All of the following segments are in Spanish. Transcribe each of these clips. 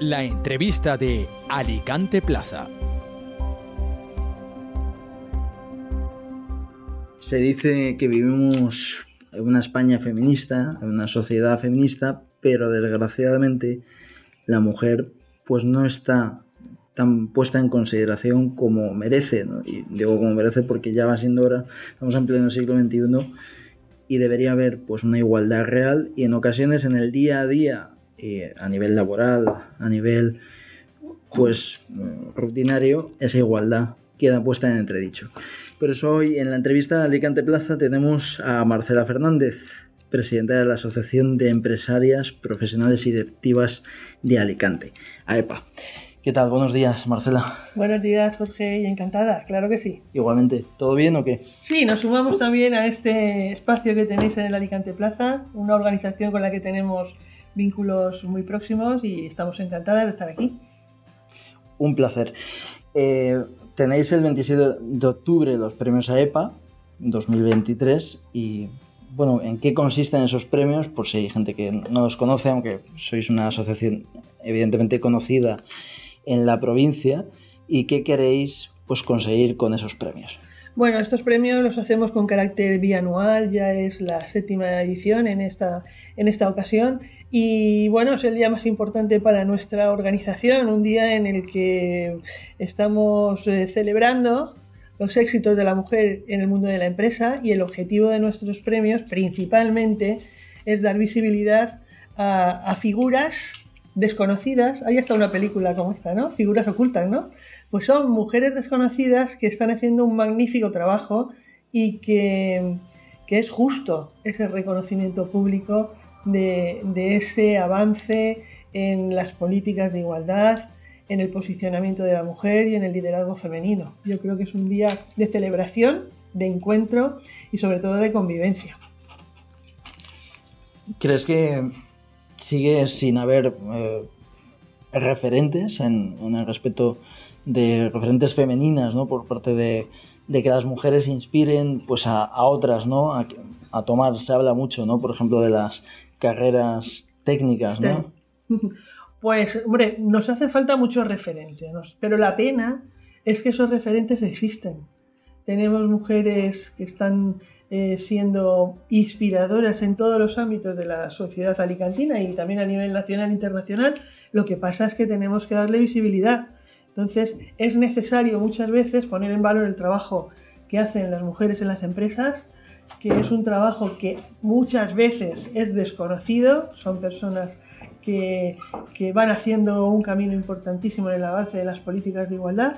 La entrevista de Alicante Plaza. Se dice que vivimos en una España feminista, en una sociedad feminista, pero desgraciadamente la mujer pues no está tan puesta en consideración como merece, y digo como merece porque ya va siendo hora, estamos en pleno siglo XXI y debería haber pues una igualdad real y en ocasiones en el día a día eh, a nivel laboral, a nivel pues rutinario, esa igualdad queda puesta en entredicho. Por eso hoy en la entrevista de Alicante Plaza tenemos a Marcela Fernández, presidenta de la Asociación de Empresarias Profesionales y Directivas de Alicante, AEPA. ¿Qué tal? Buenos días, Marcela. Buenos días, Jorge, y encantada, claro que sí. Igualmente, ¿todo bien o qué? Sí, nos sumamos también a este espacio que tenéis en el Alicante Plaza, una organización con la que tenemos vínculos muy próximos y estamos encantadas de estar aquí. Un placer. Eh, tenéis el 27 de octubre los premios AEPA 2023 y bueno, ¿en qué consisten esos premios? Por si hay gente que no los conoce, aunque sois una asociación evidentemente conocida en la provincia y qué queréis pues conseguir con esos premios. Bueno, estos premios los hacemos con carácter bianual, ya es la séptima edición en esta, en esta ocasión y bueno, es el día más importante para nuestra organización, un día en el que estamos eh, celebrando los éxitos de la mujer en el mundo de la empresa y el objetivo de nuestros premios principalmente es dar visibilidad a, figuras desconocidas, hay hasta una película como esta, ¿no? Figuras ocultas, ¿no? Pues son mujeres desconocidas que están haciendo un magnífico trabajo y que, es justo ese reconocimiento público de, de, ese avance en las políticas de igualdad, en el posicionamiento de la mujer y en el liderazgo femenino. Yo creo que es un día de celebración, de encuentro y sobre todo de convivencia. ¿Crees que sigue sin haber eh, referentes en, el respeto de referentes femeninas, ¿no? Por parte de, que las mujeres inspiren pues a, otras, ¿no? A, tomar, se habla mucho, ¿no? Por ejemplo, de las carreras técnicas, ¿no? Pues, hombre, nos hace falta muchos referentes, pero la pena es que esos referentes existen. Tenemos mujeres que están eh, siendo inspiradoras en todos los ámbitos de la sociedad alicantina y también a nivel nacional e internacional. Lo que pasa es que tenemos que darle visibilidad. Entonces, es necesario muchas veces poner en valor el trabajo que hacen las mujeres en las empresas, que es un trabajo que muchas veces es desconocido, son personas que, que, van haciendo un camino importantísimo en el avance de las políticas de igualdad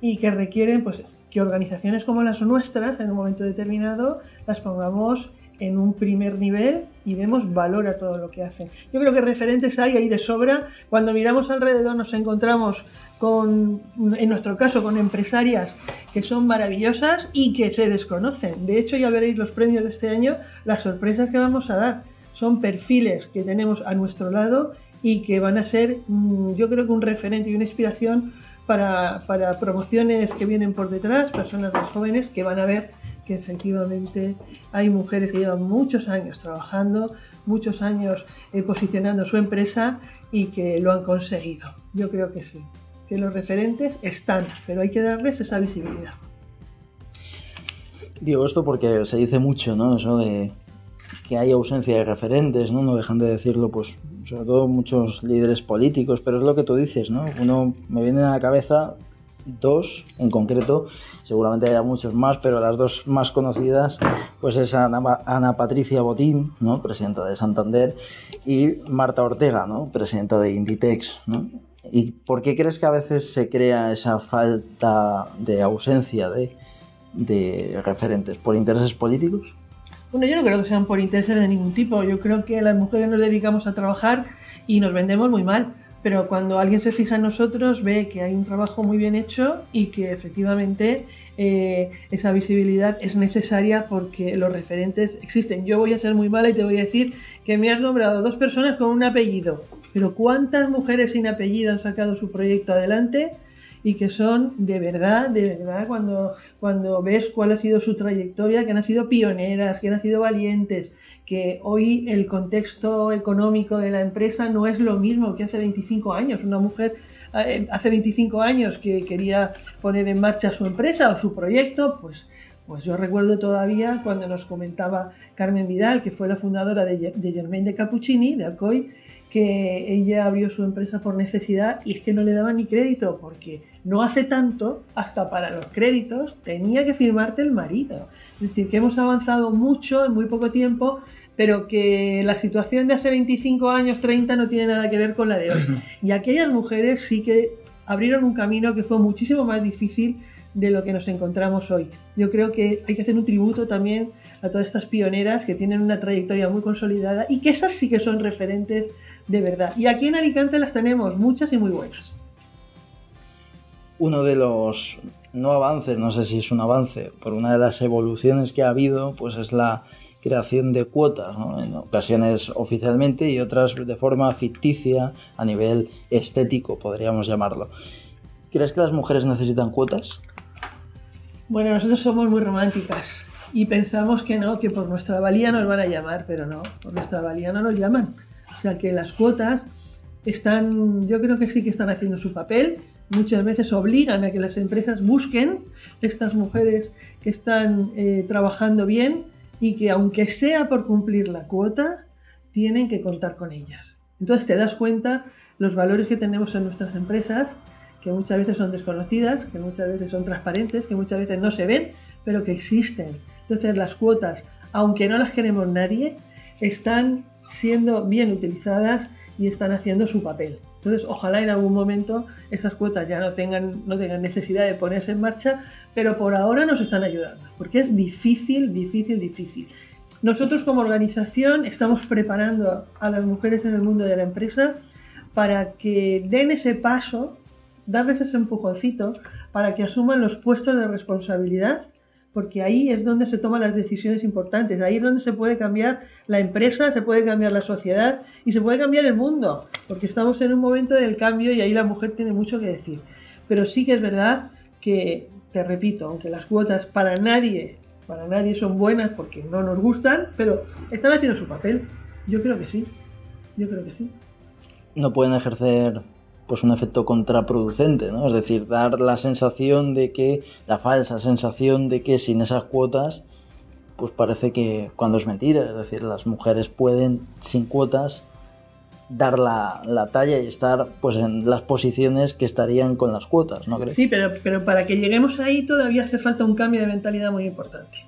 y que requieren pues, que organizaciones como las nuestras, en un momento determinado, las pongamos en un primer nivel y demos valor a todo lo que hacen. Yo creo que referentes hay ahí de sobra. Cuando miramos alrededor nos encontramos con, en nuestro caso, con empresarias que son maravillosas y que se desconocen. De hecho, ya veréis los premios de este año, las sorpresas que vamos a dar. Son perfiles que tenemos a nuestro lado y que van a ser, mm, yo creo que un referente y una inspiración para, promociones que vienen por detrás, personas más jóvenes que van a ver que efectivamente hay mujeres que llevan muchos años trabajando, muchos años eh, posicionando su empresa y que lo han conseguido. Yo creo que sí, que los referentes están, pero hay que darles esa visibilidad. Digo esto porque se dice mucho, ¿no? Eso de que hay ausencia de referentes, ¿no? No dejan de decirlo, pues, sobre todo muchos líderes políticos, pero es lo que tú dices, ¿no? Uno me viene a la cabeza dos en concreto, seguramente haya muchos más, pero las dos más conocidas, pues es Ana, Patricia Botín, ¿no? Presidenta de Santander, y Marta Ortega, ¿no? Presidenta de Inditex, ¿no? ¿Y por qué crees que a veces se crea esa falta de ausencia de, de referentes? ¿Por intereses políticos? Bueno, yo no creo que sean por intereses de ningún tipo. Yo creo que las mujeres nos dedicamos a trabajar y nos vendemos muy mal. Pero cuando alguien se fija en nosotros, ve que hay un trabajo muy bien hecho y que efectivamente eh, esa visibilidad es necesaria porque los referentes existen. Yo voy a ser muy mala y te voy a decir que me has nombrado dos personas con un apellido. Pero ¿cuántas mujeres sin apellido han sacado su proyecto adelante? Y que son de verdad, de verdad, cuando, cuando ves cuál ha sido su trayectoria, que han sido pioneras, que han sido valientes, que hoy el contexto económico de la empresa no es lo mismo que hace 25 años. Una mujer eh, hace 25 años que quería poner en marcha su empresa o su proyecto, pues pues yo recuerdo todavía cuando nos comentaba Carmen Vidal, que fue la fundadora de, Germain de Cappuccini, de Alcoy, que ella abrió su empresa por necesidad y es que no le daban ni crédito, porque no hace tanto, hasta para los créditos, tenía que firmarte el marido. Es decir, que hemos avanzado mucho en muy poco tiempo, pero que la situación de hace 25 años, 30, no tiene nada que ver con la de hoy. Y aquellas mujeres sí que abrieron un camino que fue muchísimo más difícil de lo que nos encontramos hoy. Yo creo que hay que hacer un tributo también a todas estas pioneras que tienen una trayectoria muy consolidada y que esas sí que son referentes de verdad. Y aquí en Alicante las tenemos muchas y muy buenas. Uno de los no avances, no sé si es un avance, por una de las evoluciones que ha habido, pues es la creación de cuotas, en ocasiones oficialmente y otras de forma ficticia a nivel estético, podríamos llamarlo. ¿Crees que las mujeres necesitan cuotas? Bueno, nosotros somos muy románticas y pensamos que no, que por nuestra valía nos van a llamar, pero no, por nuestra valía no nos llaman. Sea que las cuotas están, yo creo que sí que están haciendo su papel. Muchas veces obligan a que las empresas busquen estas mujeres que están eh, trabajando bien y que aunque sea por cumplir la cuota, tienen que contar con ellas. Entonces te das cuenta los valores que tenemos en nuestras empresas que muchas veces son desconocidas, que muchas veces son transparentes, que muchas veces no se ven, pero que existen. Entonces las cuotas, aunque no las queremos nadie, están siendo bien utilizadas y están haciendo su papel. Entonces, ojalá en algún momento esas cuotas ya no tengan, no tengan necesidad de ponerse en marcha, pero por ahora nos están ayudando, porque es difícil, difícil, difícil. Nosotros como organización estamos preparando a las mujeres en el mundo de la empresa para que den ese paso darles ese empujoncito para que asuman los puestos de responsabilidad, porque ahí es donde se toman las decisiones importantes, ahí es donde se puede cambiar la empresa, se puede cambiar la sociedad y se puede cambiar el mundo, porque estamos en un momento del cambio y ahí la mujer tiene mucho que decir. Pero sí que es verdad que, te repito, aunque las cuotas para nadie, para nadie son buenas porque no nos gustan, pero están haciendo su papel. Yo creo que sí, yo creo que sí. No pueden ejercer pues un efecto contraproducente, ¿no? Es decir, dar la sensación de que, la falsa sensación de que sin esas cuotas, pues parece que cuando es mentira, es decir, las mujeres pueden sin cuotas dar la, talla y estar pues en las posiciones que estarían con las cuotas, ¿no crees? Sí, pero, pero para que lleguemos ahí todavía hace falta un cambio de mentalidad muy importante.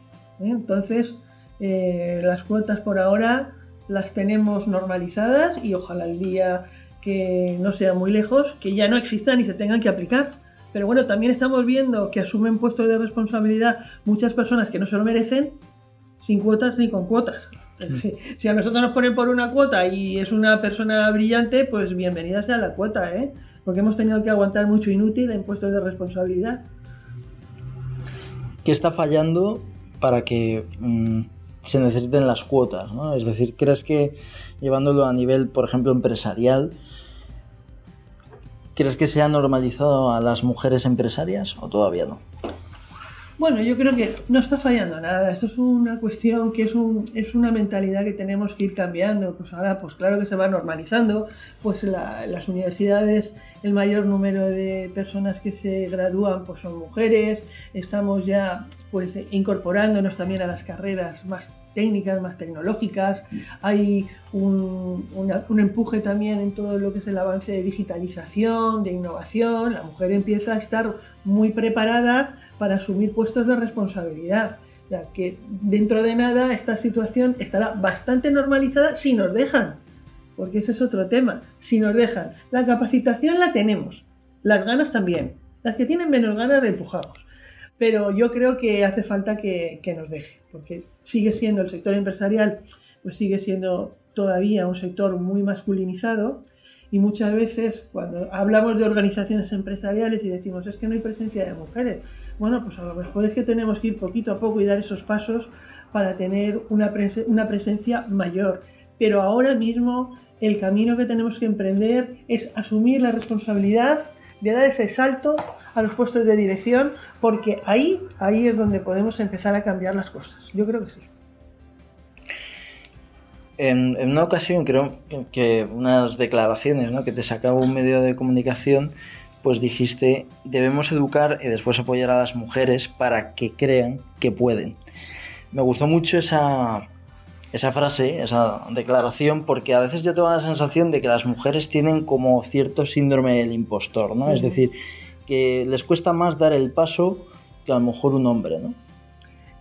¿eh? Entonces, eh, las cuotas por ahora las tenemos normalizadas y ojalá el día que no sea muy lejos, que ya no existan y se tengan que aplicar. Pero bueno, también estamos viendo que asumen puestos de responsabilidad muchas personas que no se lo merecen, sin cuotas ni con cuotas. Mm. Si, a nosotros nos ponen por una cuota y es una persona brillante, pues bienvenida sea la cuota, ¿eh? Porque hemos tenido que aguantar mucho inútil en puestos de responsabilidad. ¿Qué está fallando para que mm, se necesiten las cuotas? ¿no? Es decir, ¿crees que llevándolo a nivel, por ejemplo, empresarial, ¿Crees que se ha normalizado a las mujeres empresarias o todavía no? Bueno, yo creo que no está fallando nada. Esto es una cuestión que es, un, una mentalidad que tenemos que ir cambiando. Pues ahora, pues claro que se va normalizando. Pues las universidades, el mayor número de personas que se gradúan, pues son mujeres. Estamos ya, pues, incorporándonos también a las carreras más técnicas, más tecnológicas, hay un, empuje también en todo lo que es el avance de digitalización, de innovación, la mujer empieza a estar muy preparada para asumir puestos de responsabilidad. O que dentro de nada esta situación estará bastante normalizada si nos dejan, porque ese es otro tema, si nos dejan. La capacitación la tenemos, las ganas también, las que tienen menos ganas la empujamos pero yo creo que hace falta que, nos deje, porque sigue siendo el sector empresarial, pues sigue siendo todavía un sector muy masculinizado y muchas veces cuando hablamos de organizaciones empresariales y decimos es que no hay presencia de mujeres, bueno, pues a lo mejor es que tenemos que ir poquito a poco y dar esos pasos para tener una, una presencia mayor. Pero ahora mismo el camino que tenemos que emprender es asumir la responsabilidad de dar ese salto a los puestos de dirección, porque ahí, ahí es donde podemos empezar a cambiar las cosas. Yo creo que sí. En, una ocasión creo que unas declaraciones ¿no? que te sacaba un medio de comunicación, pues dijiste, debemos educar y después apoyar a las mujeres para que crean que pueden. Me gustó mucho esa, esa frase, esa declaración, porque a veces yo tengo la sensación de que las mujeres tienen como cierto síndrome del impostor, ¿no? Es decir, que les cuesta más dar el paso que a lo mejor un hombre, ¿no?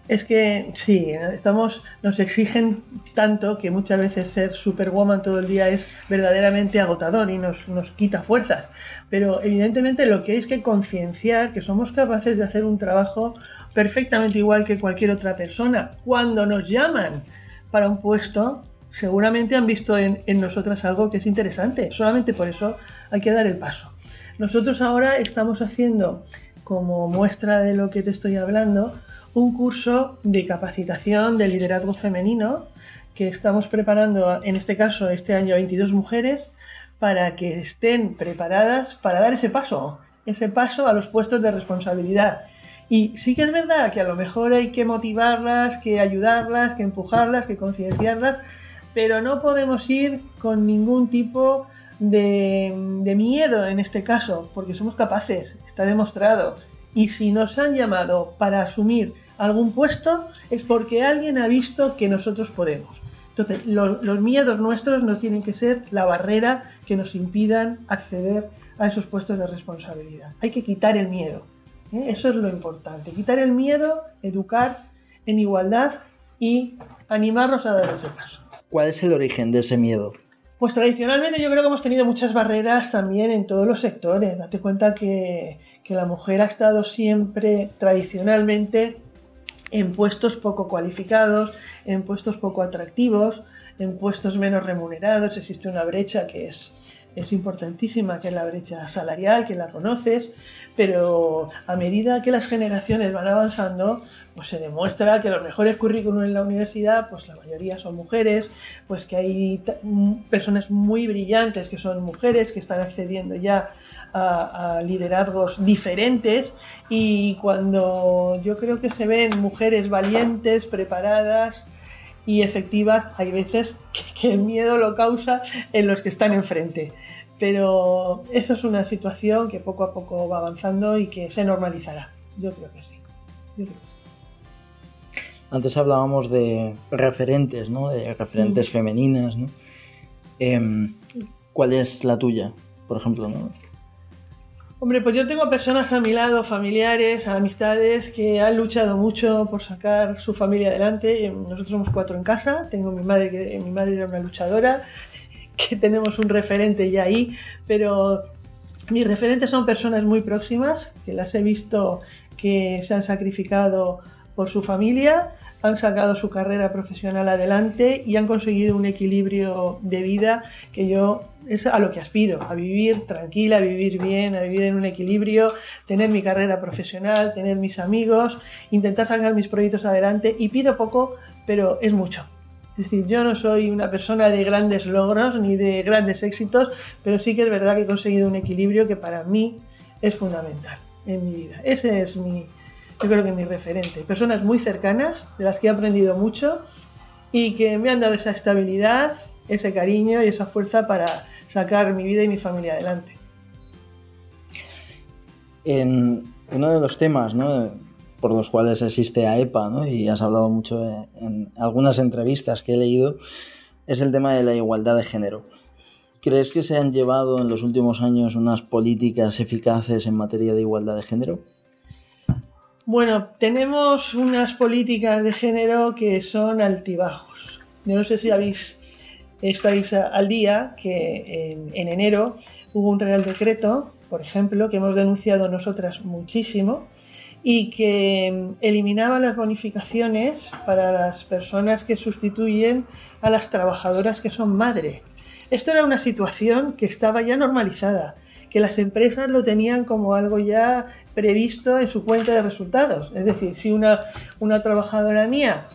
Es que sí, estamos, nos exigen tanto que muchas veces ser superwoman todo el día es verdaderamente agotador y nos, nos quita fuerzas. Pero evidentemente lo que hay es que concienciar que somos capaces de hacer un trabajo perfectamente igual que cualquier otra persona. Cuando nos llaman para un puesto, seguramente han visto en, en nosotras algo que es interesante. Solamente por eso hay que dar el paso. Nosotros ahora estamos haciendo, como muestra de lo que te estoy hablando, un curso de capacitación de liderazgo femenino que estamos preparando, en este caso, este año 22 mujeres, para que estén preparadas para dar ese paso, ese paso a los puestos de responsabilidad. Y sí que es verdad que a lo mejor hay que motivarlas, que ayudarlas, que empujarlas, que concienciarlas, pero no podemos ir con ningún tipo de, miedo en este caso, porque somos capaces, está demostrado. Y si nos han llamado para asumir algún puesto es porque alguien ha visto que nosotros podemos. Entonces, los miedos nuestros no tienen que ser la barrera que nos impidan acceder a esos puestos de responsabilidad. Hay que quitar el miedo. ¿Eh? Eso es lo importante. Quitar el miedo, educar en igualdad y animarnos a dar ese paso. ¿Cuál es el origen de ese miedo? Pues tradicionalmente yo creo que hemos tenido muchas barreras también en todos los sectores. Date cuenta que, que la mujer ha estado siempre tradicionalmente en puestos poco cualificados, en puestos poco atractivos, en puestos menos remunerados. Existe una brecha que es, es importantísima, que la brecha salarial, que la conoces, pero a medida que las generaciones van avanzando, pues se demuestra que los mejores currículums en la universidad, pues la mayoría son mujeres, pues que hay personas muy brillantes que son mujeres, que están accediendo ya a, liderazgos diferentes y cuando yo creo que se ven mujeres valientes, preparadas y efectivas, hay veces que, el miedo lo causa en los que están enfrente. Pero eso es una situación que poco a poco va avanzando y que se normalizará. Yo creo que sí. Antes hablábamos de referentes, ¿no? De referentes femeninas, ¿no? Em, ¿Cuál es la tuya, por ejemplo? ¿no? Hombre, pues yo tengo personas a mi lado, familiares, amistades, que han luchado mucho por sacar su familia adelante. Nosotros somos cuatro en casa, tengo mi madre, que mi madre era una luchadora, que tenemos un referente ya ahí, pero mis referentes son personas muy próximas, que las he visto que se han sacrificado por su familia, han sacado su carrera profesional adelante y han conseguido un equilibrio de vida que yo es a lo que aspiro, a vivir tranquila, a vivir bien, a vivir en un equilibrio, tener mi carrera profesional, tener mis amigos, intentar sacar mis proyectos adelante y pido poco, pero es mucho. Es decir, yo no soy una persona de grandes logros ni de grandes éxitos, pero sí que es verdad que he conseguido un equilibrio que para mí es fundamental en mi vida. Ese es mi, yo creo que mi referente. Personas muy cercanas, de las que he aprendido mucho y que me han dado esa estabilidad, ese cariño y esa fuerza para sacar mi vida y mi familia adelante. En uno de los temas por los cuales existe AEPA, ¿no? y has hablado mucho en algunas entrevistas que he leído, es el tema de la igualdad de género. ¿Crees que se han llevado en los últimos años unas políticas eficaces en materia de igualdad de género? Bueno, tenemos unas políticas de género que son altibajos. No sé si habéis, estáis al día que en, enero hubo un Real Decreto, por ejemplo, que hemos denunciado nosotras muchísimo y que eliminaba las bonificaciones para las personas que sustituyen a las trabajadoras que son madre. Esto era una situación que estaba ya normalizada que las empresas lo tenían como algo ya previsto en su cuenta de resultados. Es decir, si una, una trabajadora mía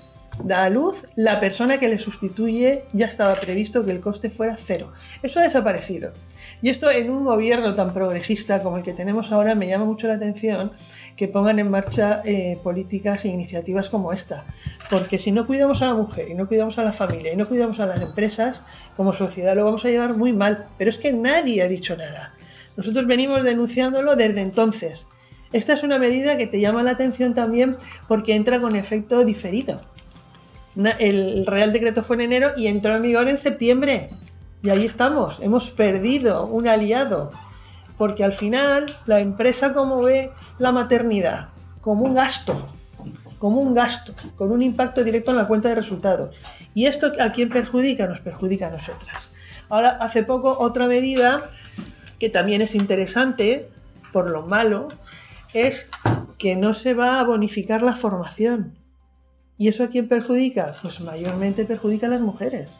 da a luz, la persona que le sustituye ya estaba previsto que el coste fuera cero. Eso ha desaparecido. Y esto en un gobierno tan progresista como el que tenemos ahora me llama mucho la atención que pongan en marcha eh, políticas e iniciativas como esta. Porque si no cuidamos a la mujer y no cuidamos a la familia y no cuidamos a las empresas, como sociedad lo vamos a llevar muy mal. Pero es que nadie ha dicho nada. Nosotros venimos denunciándolo desde entonces. Esta es una medida que te llama la atención también porque entra con efecto diferido. El Real Decreto fue en enero y entró en vigor en septiembre. Y ahí estamos, hemos perdido un aliado. Porque al final la empresa como ve la maternidad como un gasto, como un gasto, con un impacto directo en la cuenta de resultados. ¿Y esto a quién perjudica? Nos perjudica a nosotras. Ahora, hace poco, otra medida que también es interesante, por lo malo, es que no se va a bonificar la formación. ¿Y eso a quién perjudica? Pues mayormente perjudica a las mujeres.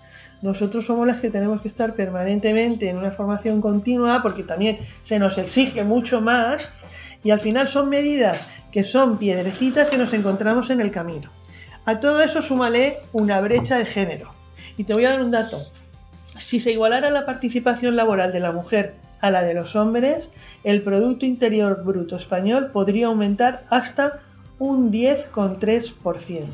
Nosotros somos las que tenemos que estar permanentemente en una formación continua porque también se nos exige mucho más y al final son medidas que son piedrecitas que nos encontramos en el camino. A todo eso súmale una brecha de género. Y te voy a dar un dato. Si se igualara la participación laboral de la mujer a la de los hombres, el Producto Interior Bruto español podría aumentar hasta un 10,3%.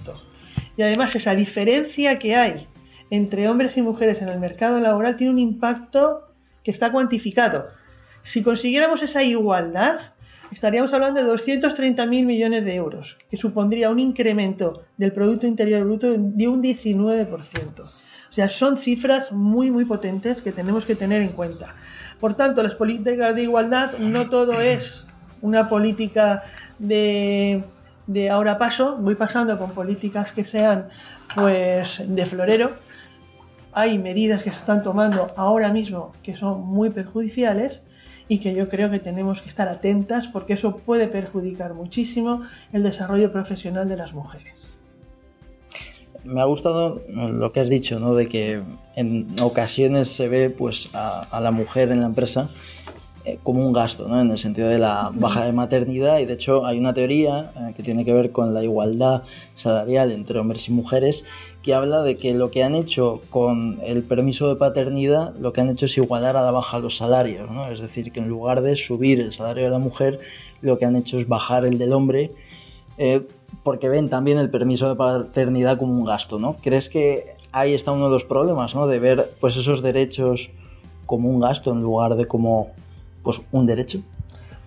Y además esa diferencia que hay entre hombres y mujeres en el mercado laboral tiene un impacto que está cuantificado. Si consiguiéramos esa igualdad, estaríamos hablando de 230.000 millones de euros, que supondría un incremento del Producto Interior Bruto de un 19%. O sea, son cifras muy, muy potentes que tenemos que tener en cuenta. Por tanto, las políticas de igualdad no todo es una política de, ahora paso, voy pasando con políticas que sean pues de florero. Hay medidas que se están tomando ahora mismo que son muy perjudiciales y que yo creo que tenemos que estar atentas porque eso puede perjudicar muchísimo el desarrollo profesional de las mujeres. Me ha gustado lo que has dicho, ¿no? De que en ocasiones se ve pues a, la mujer en la empresa eh, como un gasto, ¿no? En el sentido de la baja de maternidad y de hecho hay una teoría eh, que tiene que ver con la igualdad salarial entre hombres y mujeres que habla de que lo que han hecho con el permiso de paternidad, lo que han hecho es igualar a la baja los salarios, ¿no? Es decir, que en lugar de subir el salario de la mujer, lo que han hecho es bajar el del hombre, eh, porque ven también el permiso de paternidad como un gasto, ¿no? ¿Crees que ahí está uno de los problemas, ¿no? De ver pues esos derechos como un gasto en lugar de como pues un derecho.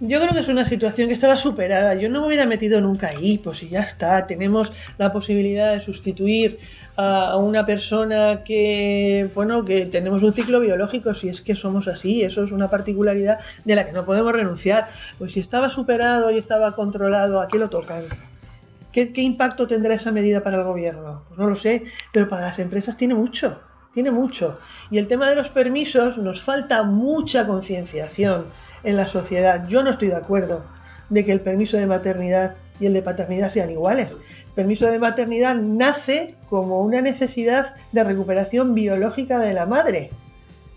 Yo creo que es una situación que estaba superada. Yo no me hubiera metido nunca ahí, pues y ya está. Tenemos la posibilidad de sustituir a una persona que, bueno, que tenemos un ciclo biológico, si es que somos así, eso es una particularidad de la que no podemos renunciar. Pues si estaba superado y estaba controlado, ¿a qué lo tocan? ¿Qué, impacto tendrá esa medida para el gobierno? Pues no lo sé, pero para las empresas tiene mucho, tiene mucho. Y el tema de los permisos nos falta mucha concienciación en la sociedad. Yo no estoy de acuerdo de que el permiso de maternidad y el de paternidad sean iguales. El permiso de maternidad nace como una necesidad de recuperación biológica de la madre.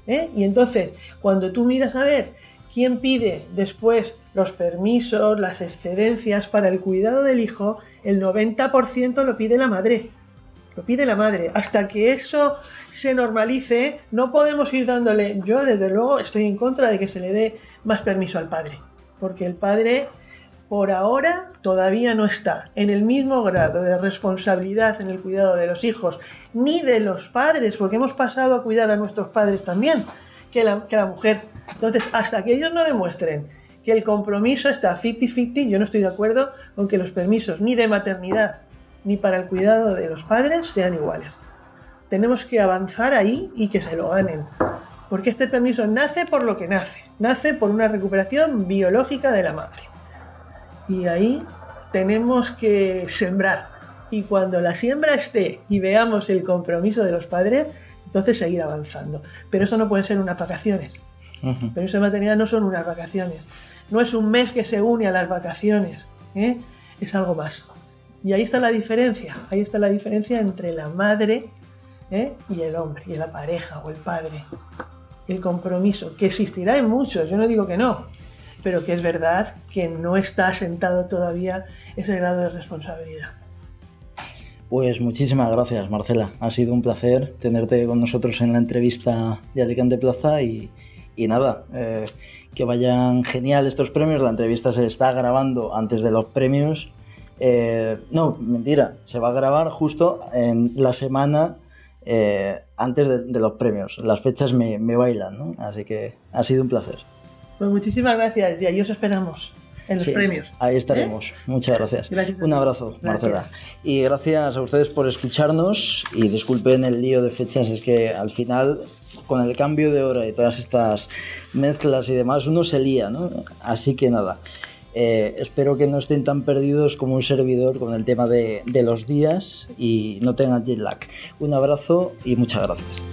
¿eh? Y entonces, cuando tú miras a ver quién pide después los permisos, las excedencias para el cuidado del hijo, el 90% lo pide la madre. Lo pide la madre. Hasta que eso se normalice, no podemos ir dándole. Yo, desde luego, estoy en contra de que se le dé más permiso al padre. Porque el padre, por ahora, todavía no está en el mismo grado de responsabilidad en el cuidado de los hijos, ni de los padres, porque hemos pasado a cuidar a nuestros padres también, que la, que la mujer. Entonces, hasta que ellos no demuestren que el compromiso está 50-50, yo no estoy de acuerdo con que los permisos ni de maternidad ni para el cuidado de los padres sean iguales. Tenemos que avanzar ahí y que se lo ganen. Porque este permiso nace por lo que nace. Nace por una recuperación biológica de la madre. Y ahí tenemos que sembrar. Y cuando la siembra esté y veamos el compromiso de los padres, entonces seguir avanzando. Pero eso no puede ser unas vacaciones. Uh Permiso de maternidad no son unas vacaciones. No es un mes que se une a las vacaciones. ¿eh? Es algo más. Y ahí está la diferencia, ahí está la diferencia entre la madre ¿eh? y el hombre, y la pareja o el padre. El compromiso, que existirá en muchos, yo no digo que no, pero que es verdad que no está asentado todavía ese grado de responsabilidad. Pues muchísimas gracias, Marcela. Ha sido un placer tenerte con nosotros en la entrevista de Alicante Plaza y, nada, eh, que vayan genial estos premios. La entrevista se está grabando antes de los premios. Eh, no, mentira, se va a grabar justo en la semana eh, antes de, los premios. Las fechas me, bailan, ¿no? Así que ha sido un placer. Pues muchísimas gracias y ahí os esperamos en los premios. Ahí estaremos. ¿Eh? Muchas gracias. un abrazo, Marcela. Y gracias a ustedes por escucharnos y disculpen el lío de fechas, es que al final con el cambio de hora y todas estas mezclas y demás uno se lía, ¿no? Así que nada. Eh, espero que no estén tan perdidos como un servidor con el tema de, de los días y no tengan jet lag. Un abrazo y muchas gracias.